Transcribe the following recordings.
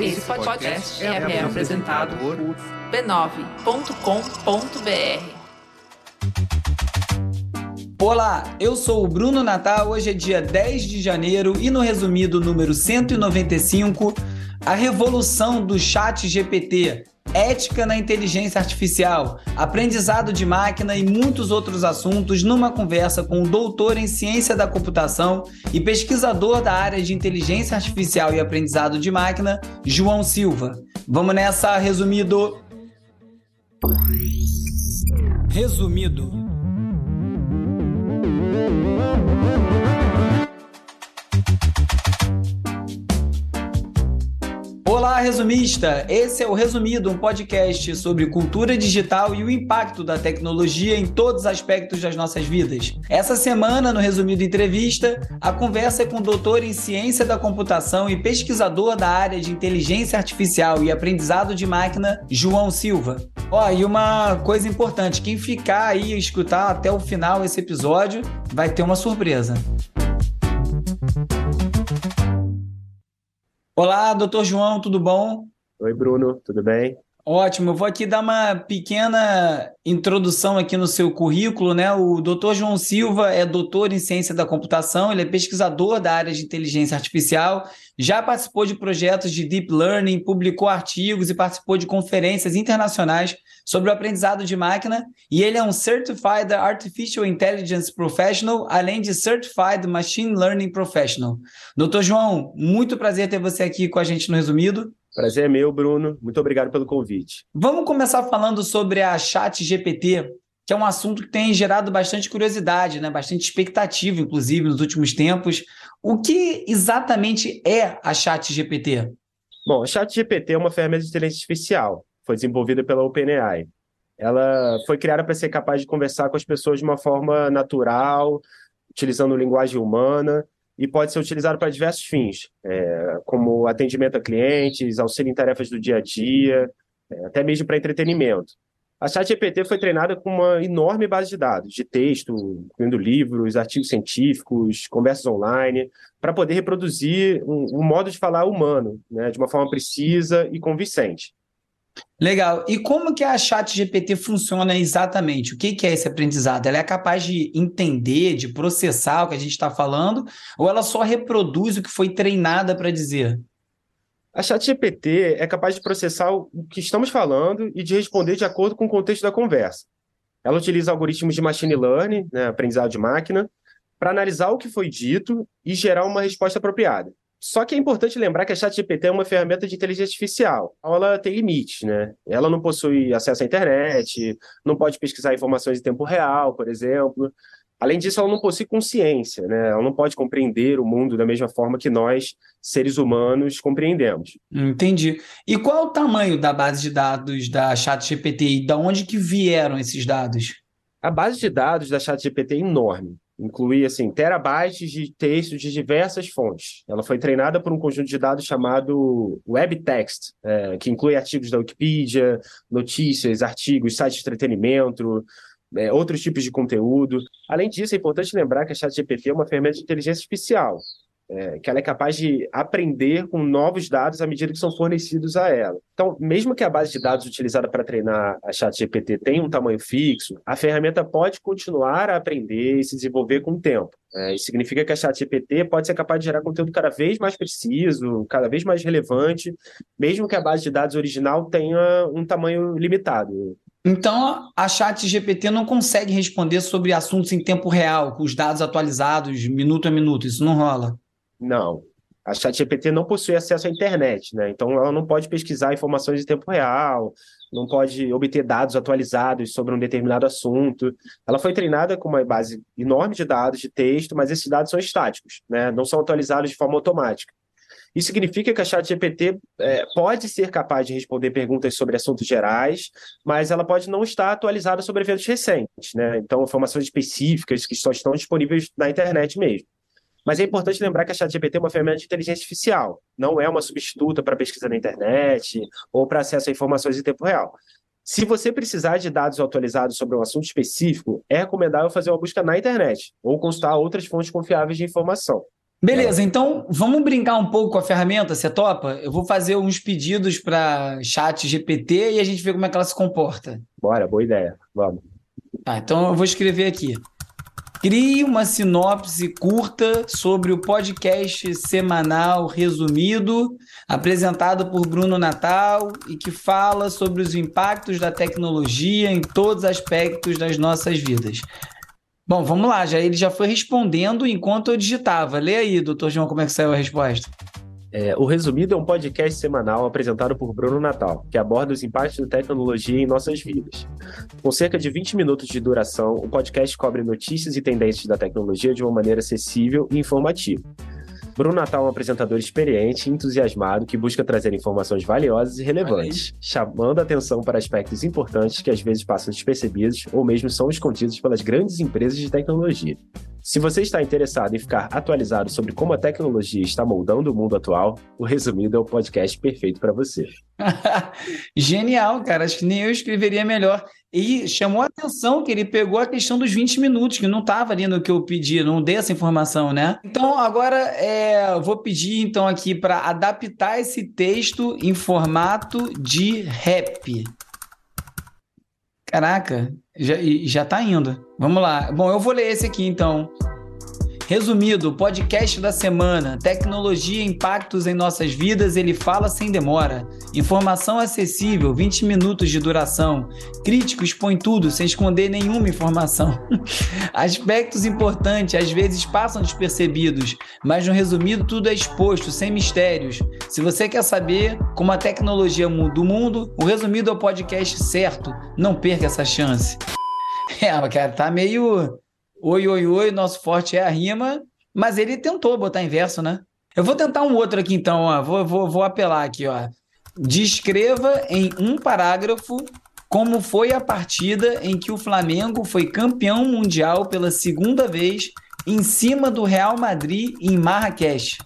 Esse podcast é, é apresentado por b9.com.br. Olá, eu sou o Bruno Natal. Hoje é dia 10 de janeiro e no resumido número 195, a revolução do Chat GPT ética na inteligência artificial, aprendizado de máquina e muitos outros assuntos numa conversa com o doutor em ciência da computação e pesquisador da área de inteligência artificial e aprendizado de máquina, João Silva. Vamos nessa, resumido. Resumido. Olá, resumista! Esse é o Resumido, um podcast sobre cultura digital e o impacto da tecnologia em todos os aspectos das nossas vidas. Essa semana, no Resumido Entrevista, a conversa é com o doutor em ciência da computação e pesquisador da área de inteligência artificial e aprendizado de máquina, João Silva. Ó, e uma coisa importante: quem ficar aí e escutar até o final esse episódio vai ter uma surpresa. Olá, doutor João, tudo bom? Oi, Bruno, tudo bem? Ótimo, eu vou aqui dar uma pequena introdução aqui no seu currículo, né? O doutor João Silva é doutor em ciência da computação, ele é pesquisador da área de inteligência artificial, já participou de projetos de deep learning, publicou artigos e participou de conferências internacionais sobre o aprendizado de máquina, e ele é um Certified Artificial Intelligence Professional, além de Certified Machine Learning Professional. Doutor João, muito prazer ter você aqui com a gente no Resumido. Prazer é meu, Bruno. Muito obrigado pelo convite. Vamos começar falando sobre a Chat GPT, que é um assunto que tem gerado bastante curiosidade, né? bastante expectativa, inclusive, nos últimos tempos. O que exatamente é a Chat GPT? Bom, a Chat GPT é uma ferramenta de inteligência artificial foi desenvolvida pela OpenAI. Ela foi criada para ser capaz de conversar com as pessoas de uma forma natural, utilizando linguagem humana, e pode ser utilizada para diversos fins, é, como atendimento a clientes, auxílio em tarefas do dia a dia, é, até mesmo para entretenimento. A ChatGPT foi treinada com uma enorme base de dados, de texto, incluindo livros, artigos científicos, conversas online, para poder reproduzir um, um, modo de falar humano, né, de uma forma precisa e convincente. Legal. E como que a Chat GPT funciona exatamente? O que, que é esse aprendizado? Ela é capaz de entender, de processar o que a gente está falando, ou ela só reproduz o que foi treinada para dizer? A Chat GPT é capaz de processar o que estamos falando e de responder de acordo com o contexto da conversa. Ela utiliza algoritmos de machine learning, né, aprendizado de máquina, para analisar o que foi dito e gerar uma resposta apropriada. Só que é importante lembrar que a ChatGPT é uma ferramenta de inteligência artificial. Ela tem limites, né? Ela não possui acesso à internet, não pode pesquisar informações em tempo real, por exemplo. Além disso, ela não possui consciência, né? Ela não pode compreender o mundo da mesma forma que nós, seres humanos, compreendemos. Entendi. E qual é o tamanho da base de dados da ChatGPT e de onde que vieram esses dados? A base de dados da ChatGPT é enorme inclui assim terabytes de texto de diversas fontes. Ela foi treinada por um conjunto de dados chamado WebText, é, que inclui artigos da Wikipedia, notícias, artigos, sites de entretenimento, é, outros tipos de conteúdo. Além disso, é importante lembrar que a ChatGPT é uma ferramenta de inteligência artificial é, que ela é capaz de aprender com novos dados à medida que são fornecidos a ela. Então, mesmo que a base de dados utilizada para treinar a ChatGPT tenha um tamanho fixo, a ferramenta pode continuar a aprender e se desenvolver com o tempo. É, isso significa que a ChatGPT pode ser capaz de gerar conteúdo cada vez mais preciso, cada vez mais relevante, mesmo que a base de dados original tenha um tamanho limitado. Então, a chat GPT não consegue responder sobre assuntos em tempo real, com os dados atualizados, minuto a minuto. Isso não rola. Não. A ChatGPT não possui acesso à internet, né? Então ela não pode pesquisar informações em tempo real, não pode obter dados atualizados sobre um determinado assunto. Ela foi treinada com uma base enorme de dados de texto, mas esses dados são estáticos, né? Não são atualizados de forma automática. Isso significa que a ChatGPT é, pode ser capaz de responder perguntas sobre assuntos gerais, mas ela pode não estar atualizada sobre eventos recentes, né? Então, informações específicas que só estão disponíveis na internet mesmo. Mas é importante lembrar que a ChatGPT é uma ferramenta de inteligência artificial, não é uma substituta para pesquisa na internet ou para acesso a informações em tempo real. Se você precisar de dados atualizados sobre um assunto específico, é recomendável fazer uma busca na internet ou consultar outras fontes confiáveis de informação. Beleza, então vamos brincar um pouco com a ferramenta, você topa? Eu vou fazer uns pedidos para chat GPT e a gente vê como é que ela se comporta. Bora, boa ideia. Vamos. Tá, então eu vou escrever aqui. Crie uma sinopse curta sobre o podcast semanal resumido, apresentado por Bruno Natal e que fala sobre os impactos da tecnologia em todos os aspectos das nossas vidas. Bom, vamos lá, já ele já foi respondendo enquanto eu digitava. Lê aí, doutor João, como é que saiu a resposta. É, o Resumido é um podcast semanal apresentado por Bruno Natal, que aborda os impactos da tecnologia em nossas vidas. Com cerca de 20 minutos de duração, o podcast cobre notícias e tendências da tecnologia de uma maneira acessível e informativa. Bruno Natal é um apresentador experiente e entusiasmado que busca trazer informações valiosas e relevantes, chamando a atenção para aspectos importantes que às vezes passam despercebidos ou mesmo são escondidos pelas grandes empresas de tecnologia. Se você está interessado em ficar atualizado sobre como a tecnologia está moldando o mundo atual, o Resumido é o podcast perfeito para você. Genial, cara. Acho que nem eu escreveria melhor. E chamou a atenção que ele pegou a questão dos 20 minutos, que não estava ali no que eu pedi, não dei essa informação, né? Então, agora é, vou pedir então aqui para adaptar esse texto em formato de rap. Caraca, já, já tá indo. Vamos lá. Bom, eu vou ler esse aqui então. Resumido, podcast da semana: Tecnologia e impactos em nossas vidas. Ele fala sem demora. Informação acessível, 20 minutos de duração. Crítico expõe tudo sem esconder nenhuma informação. Aspectos importantes às vezes passam despercebidos, mas no resumido tudo é exposto, sem mistérios. Se você quer saber como a tecnologia muda o mundo, o resumido é o podcast certo. Não perca essa chance. É, cara, tá meio Oi, oi, oi, nosso forte é a rima, mas ele tentou botar em verso, né? Eu vou tentar um outro aqui então, ó. Vou, vou, vou apelar aqui, ó. Descreva em um parágrafo como foi a partida em que o Flamengo foi campeão mundial pela segunda vez em cima do Real Madrid em Marrakech.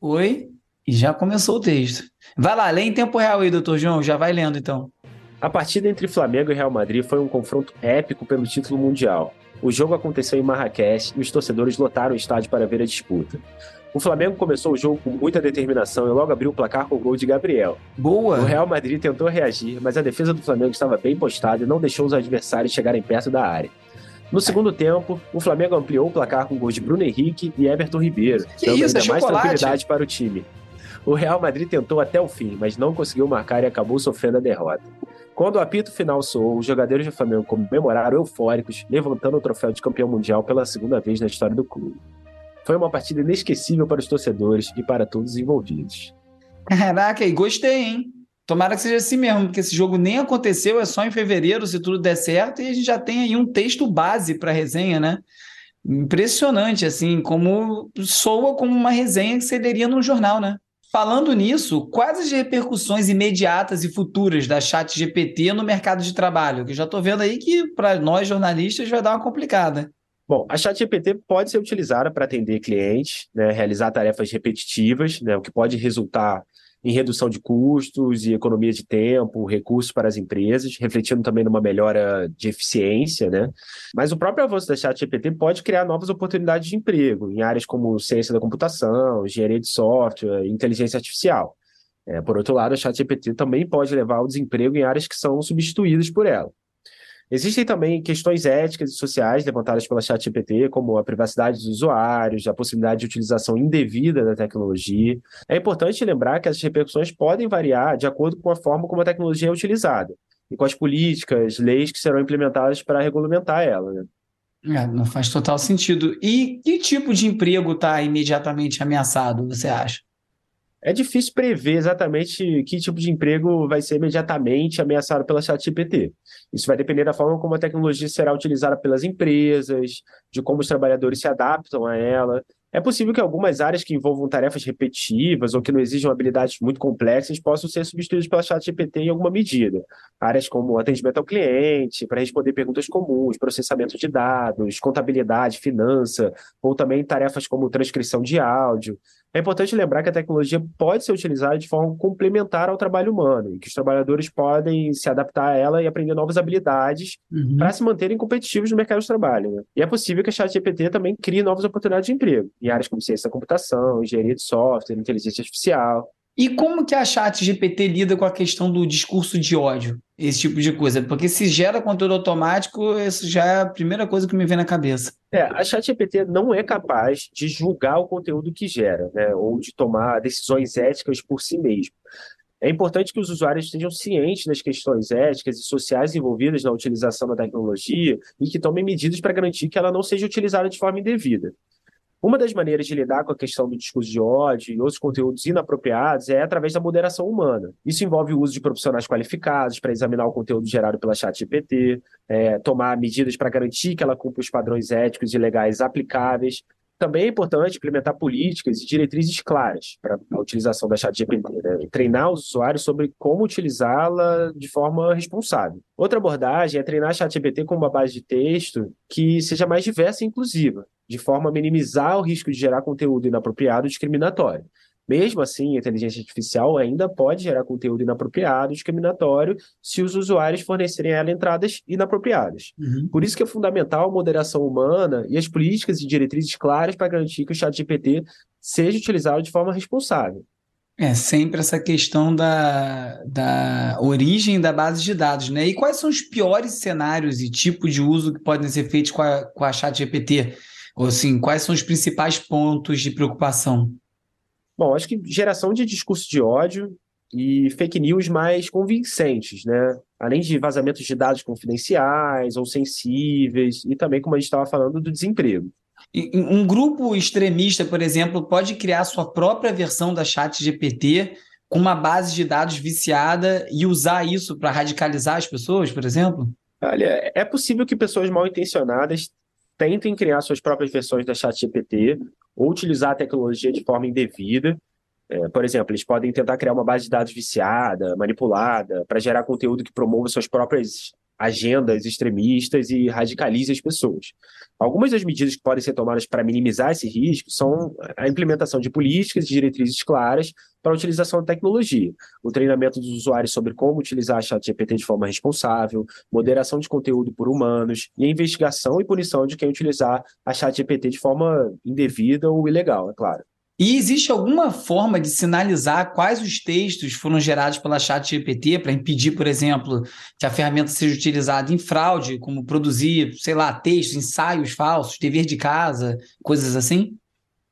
Oi? E já começou o texto. Vai lá, lê em tempo real aí, doutor João. Já vai lendo então. A partida entre Flamengo e Real Madrid foi um confronto épico pelo título mundial. O jogo aconteceu em Marrakech e os torcedores lotaram o estádio para ver a disputa. O Flamengo começou o jogo com muita determinação e logo abriu o placar com o gol de Gabriel. Boa! O Real Madrid tentou reagir, mas a defesa do Flamengo estava bem postada e não deixou os adversários chegarem perto da área. No segundo tempo, o Flamengo ampliou o placar com gols de Bruno Henrique e Everton Ribeiro, que dando isso, ainda é mais tranquilidade para o time. O Real Madrid tentou até o fim, mas não conseguiu marcar e acabou sofrendo a derrota. Quando o apito final soou, os jogadores do Flamengo comemoraram eufóricos, levantando o troféu de campeão mundial pela segunda vez na história do clube. Foi uma partida inesquecível para os torcedores e para todos os envolvidos. Caraca, e gostei, hein? Tomara que seja assim mesmo, porque esse jogo nem aconteceu, é só em fevereiro, se tudo der certo, e a gente já tem aí um texto base para resenha, né? Impressionante, assim, como soa como uma resenha que você leria num jornal, né? Falando nisso, quais as repercussões imediatas e futuras da Chat GPT no mercado de trabalho? Que já estou vendo aí que para nós jornalistas vai dar uma complicada. Bom, a ChatGPT pode ser utilizada para atender clientes, né, realizar tarefas repetitivas, né, o que pode resultar em redução de custos e economia de tempo, recursos para as empresas, refletindo também numa melhora de eficiência, né? Mas o próprio avanço da ChatGPT pode criar novas oportunidades de emprego em áreas como ciência da computação, engenharia de software, inteligência artificial. É, por outro lado, a ChatGPT também pode levar ao desemprego em áreas que são substituídas por ela. Existem também questões éticas e sociais levantadas pela ChatGPT, como a privacidade dos usuários, a possibilidade de utilização indevida da tecnologia. É importante lembrar que essas repercussões podem variar de acordo com a forma como a tecnologia é utilizada e com as políticas, leis que serão implementadas para regulamentar ela. Né? É, não faz total sentido. E que tipo de emprego está imediatamente ameaçado, você acha? É difícil prever exatamente que tipo de emprego vai ser imediatamente ameaçado pela ChatGPT. Isso vai depender da forma como a tecnologia será utilizada pelas empresas, de como os trabalhadores se adaptam a ela. É possível que algumas áreas que envolvam tarefas repetitivas ou que não exijam habilidades muito complexas possam ser substituídas pela ChatGPT em alguma medida. Áreas como atendimento ao cliente, para responder perguntas comuns, processamento de dados, contabilidade, finança, ou também tarefas como transcrição de áudio. É importante lembrar que a tecnologia pode ser utilizada de forma complementar ao trabalho humano e que os trabalhadores podem se adaptar a ela e aprender novas habilidades uhum. para se manterem competitivos no mercado de trabalho. Né? E é possível que a ChatGPT também crie novas oportunidades de emprego em áreas como ciência da computação, engenharia de software, inteligência artificial. E como que a chat GPT lida com a questão do discurso de ódio, esse tipo de coisa? Porque se gera conteúdo automático, isso já é a primeira coisa que me vem na cabeça. É, a chat GPT não é capaz de julgar o conteúdo que gera, né, ou de tomar decisões éticas por si mesmo. É importante que os usuários estejam cientes das questões éticas e sociais envolvidas na utilização da tecnologia e que tomem medidas para garantir que ela não seja utilizada de forma indevida. Uma das maneiras de lidar com a questão do discurso de ódio e outros conteúdos inapropriados é através da moderação humana. Isso envolve o uso de profissionais qualificados para examinar o conteúdo gerado pela ChatGPT, é, tomar medidas para garantir que ela cumpra os padrões éticos e legais aplicáveis, também é importante implementar políticas e diretrizes claras para a utilização da ChatGPT, né? treinar os usuários sobre como utilizá-la de forma responsável. Outra abordagem é treinar a ChatGPT com uma base de texto que seja mais diversa e inclusiva, de forma a minimizar o risco de gerar conteúdo inapropriado e discriminatório. Mesmo assim, a inteligência artificial ainda pode gerar conteúdo inapropriado, discriminatório, se os usuários fornecerem a ela entradas inapropriadas. Uhum. Por isso que é fundamental a moderação humana e as políticas e diretrizes claras para garantir que o chat GPT seja utilizado de forma responsável. É sempre essa questão da, da origem da base de dados, né? E quais são os piores cenários e tipos de uso que podem ser feitos com a, com a chat GPT? Ou assim, quais são os principais pontos de preocupação? Bom, acho que geração de discurso de ódio e fake news mais convincentes, né? Além de vazamentos de dados confidenciais ou sensíveis, e também, como a gente estava falando, do desemprego. Um grupo extremista, por exemplo, pode criar sua própria versão da chat GPT com uma base de dados viciada e usar isso para radicalizar as pessoas, por exemplo? Olha, é possível que pessoas mal intencionadas tentem criar suas próprias versões da ChatGPT ou utilizar a tecnologia de forma indevida. É, por exemplo, eles podem tentar criar uma base de dados viciada, manipulada, para gerar conteúdo que promova suas próprias agendas extremistas e radicalize as pessoas. Algumas das medidas que podem ser tomadas para minimizar esse risco são a implementação de políticas e diretrizes claras para a utilização da tecnologia, o treinamento dos usuários sobre como utilizar a ChatGPT de forma responsável, moderação de conteúdo por humanos e a investigação e punição de quem utilizar a ChatGPT de forma indevida ou ilegal, é claro. E existe alguma forma de sinalizar quais os textos foram gerados pela ChatGPT para impedir, por exemplo, que a ferramenta seja utilizada em fraude, como produzir, sei lá, textos, ensaios falsos, dever de casa, coisas assim?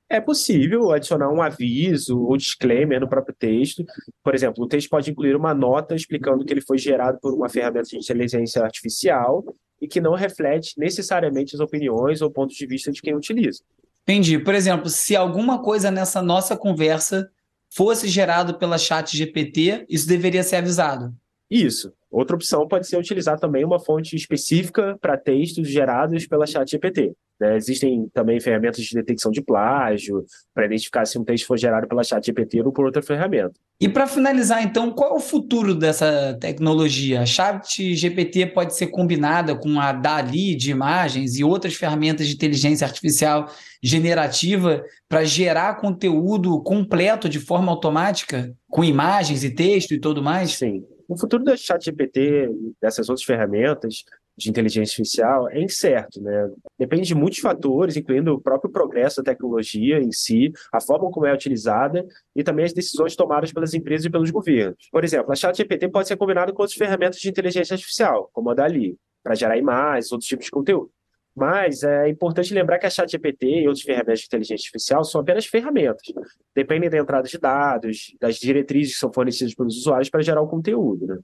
É possível adicionar um aviso ou disclaimer no próprio texto. Por exemplo, o texto pode incluir uma nota explicando que ele foi gerado por uma ferramenta de inteligência artificial e que não reflete necessariamente as opiniões ou pontos de vista de quem utiliza. Entendi. Por exemplo, se alguma coisa nessa nossa conversa fosse gerado pela chat GPT, isso deveria ser avisado. Isso. Outra opção pode ser utilizar também uma fonte específica para textos gerados pela chat GPT. Né? Existem também ferramentas de detecção de plágio para identificar se um texto foi gerado pela ChatGPT ou por outra ferramenta. E para finalizar, então, qual é o futuro dessa tecnologia? A ChatGPT pode ser combinada com a DALI de imagens e outras ferramentas de inteligência artificial generativa para gerar conteúdo completo de forma automática, com imagens e texto e tudo mais? Sim. O futuro da ChatGPT e dessas outras ferramentas de inteligência artificial é incerto, né? Depende de muitos fatores, incluindo o próprio progresso da tecnologia em si, a forma como é utilizada e também as decisões tomadas pelas empresas e pelos governos. Por exemplo, a ChatGPT pode ser combinada com outras ferramentas de inteligência artificial, como a Dali, para gerar imagens, outros tipos de conteúdo. Mas é importante lembrar que a ChatGPT e outras ferramentas de inteligência artificial são apenas ferramentas. Dependem da entrada de dados, das diretrizes que são fornecidas pelos usuários para gerar o conteúdo. Né?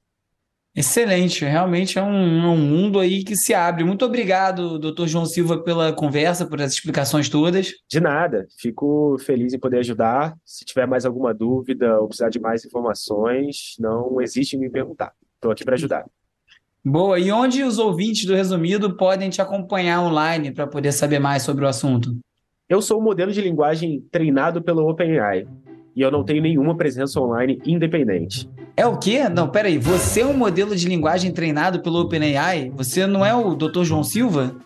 Excelente, realmente é um, é um, mundo aí que se abre. Muito obrigado, doutor João Silva, pela conversa, por as explicações todas. De nada, fico feliz em poder ajudar. Se tiver mais alguma dúvida ou precisar de mais informações, não existe em me perguntar. Estou aqui para ajudar. Boa, e onde os ouvintes do Resumido podem te acompanhar online para poder saber mais sobre o assunto? Eu sou um modelo de linguagem treinado pelo OpenAI e eu não tenho nenhuma presença online independente. É o quê? Não, peraí. Você é um modelo de linguagem treinado pelo OpenAI? Você não é o Dr. João Silva?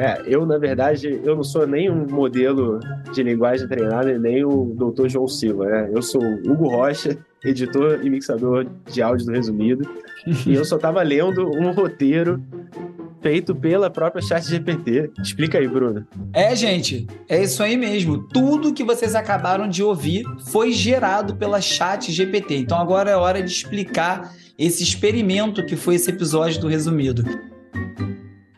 É, eu, na verdade, eu não sou nem um modelo de linguagem treinado e nem o Dr. João Silva, né? Eu sou Hugo Rocha, editor e mixador de áudio do Resumido, e eu só estava lendo um roteiro feito pela própria ChatGPT. Explica aí, Bruno. É, gente, é isso aí mesmo. Tudo que vocês acabaram de ouvir foi gerado pela ChatGPT. Então agora é hora de explicar esse experimento que foi esse episódio do resumido.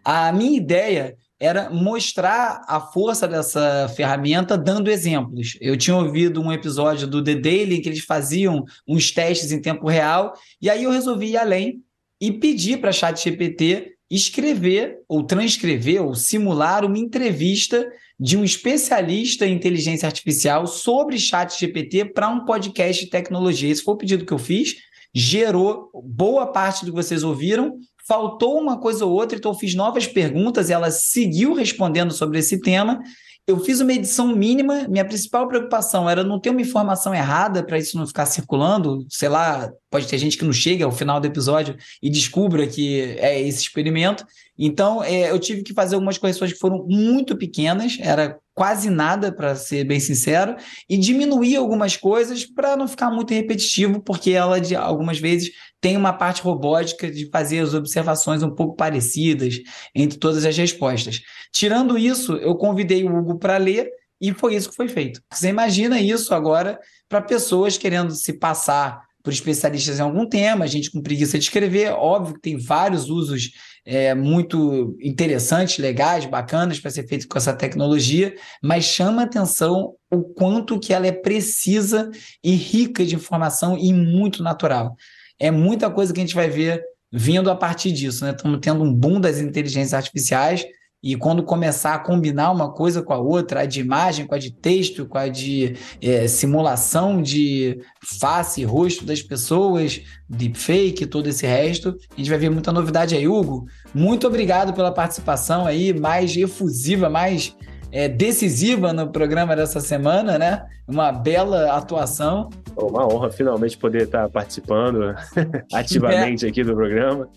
A minha ideia era mostrar a força dessa ferramenta dando exemplos. Eu tinha ouvido um episódio do The Daily em que eles faziam uns testes em tempo real, e aí eu resolvi ir além e pedir para a ChatGPT escrever ou transcrever ou simular uma entrevista de um especialista em inteligência artificial sobre ChatGPT para um podcast de tecnologia. Esse foi o pedido que eu fiz, gerou boa parte do que vocês ouviram faltou uma coisa ou outra, então eu fiz novas perguntas ela seguiu respondendo sobre esse tema. Eu fiz uma edição mínima, minha principal preocupação era não ter uma informação errada para isso não ficar circulando. Sei lá, pode ter gente que não chega ao final do episódio e descubra que é esse experimento. Então, é, eu tive que fazer algumas correções que foram muito pequenas, era quase nada, para ser bem sincero, e diminuir algumas coisas para não ficar muito repetitivo, porque ela, de, algumas vezes, tem uma parte robótica de fazer as observações um pouco parecidas entre todas as respostas. Tirando isso, eu convidei o Hugo para ler. E foi isso que foi feito. Você imagina isso agora para pessoas querendo se passar por especialistas em algum tema, gente com preguiça de escrever. Óbvio que tem vários usos é, muito interessantes, legais, bacanas para ser feito com essa tecnologia, mas chama atenção o quanto que ela é precisa e rica de informação e muito natural. É muita coisa que a gente vai ver vindo a partir disso, né? Estamos tendo um boom das inteligências artificiais e quando começar a combinar uma coisa com a outra, a de imagem com a de texto, com a de é, simulação de face e rosto das pessoas, deepfake, todo esse resto, a gente vai ver muita novidade aí. Hugo, muito obrigado pela participação aí, mais efusiva, mais é, decisiva no programa dessa semana, né? Uma bela atuação. Uma honra finalmente poder estar participando ativamente é. aqui do programa.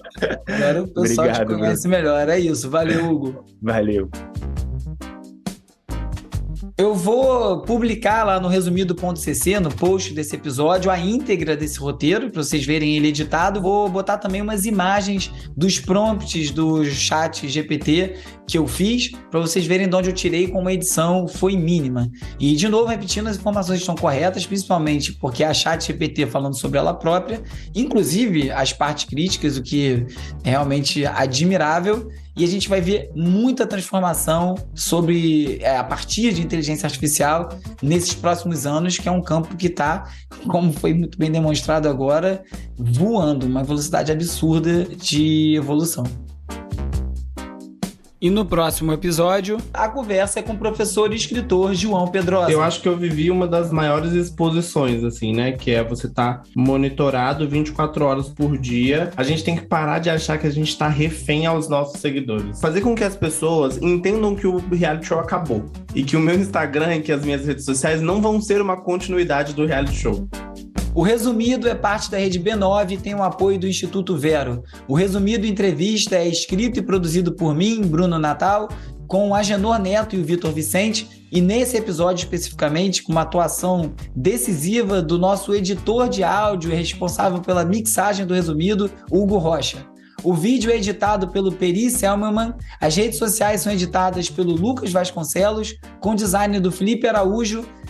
Agora o pessoal Obrigado, te conhece Bruno. melhor. É isso. Valeu, Hugo. Valeu. Eu vou publicar lá no resumido.cc, no post desse episódio, a íntegra desse roteiro, para vocês verem ele editado. Vou botar também umas imagens dos prompts do chat GPT que eu fiz, para vocês verem de onde eu tirei como a edição foi mínima. E, de novo, repetindo, as informações estão corretas, principalmente porque a chat GPT falando sobre ela própria, inclusive as partes críticas, o que é realmente admirável e a gente vai ver muita transformação sobre é, a partir de inteligência artificial nesses próximos anos, que é um campo que está, como foi muito bem demonstrado agora, voando, uma velocidade absurda de evolução. E no próximo episódio, a conversa é com o professor e escritor João Pedrosa. Eu acho que eu vivi uma das maiores exposições, assim, né? Que é você estar tá monitorado 24 horas por dia. A gente tem que parar de achar que a gente está refém aos nossos seguidores. Fazer com que as pessoas entendam que o reality show acabou. E que o meu Instagram e que as minhas redes sociais não vão ser uma continuidade do reality show. O Resumido é parte da Rede B9 e tem o apoio do Instituto Vero. O Resumido Entrevista é escrito e produzido por mim, Bruno Natal, com o Agenor Neto e o Vitor Vicente, e nesse episódio especificamente com uma atuação decisiva do nosso editor de áudio responsável pela mixagem do Resumido, Hugo Rocha. O vídeo é editado pelo Peri Selmerman, as redes sociais são editadas pelo Lucas Vasconcelos, com design do Felipe Araújo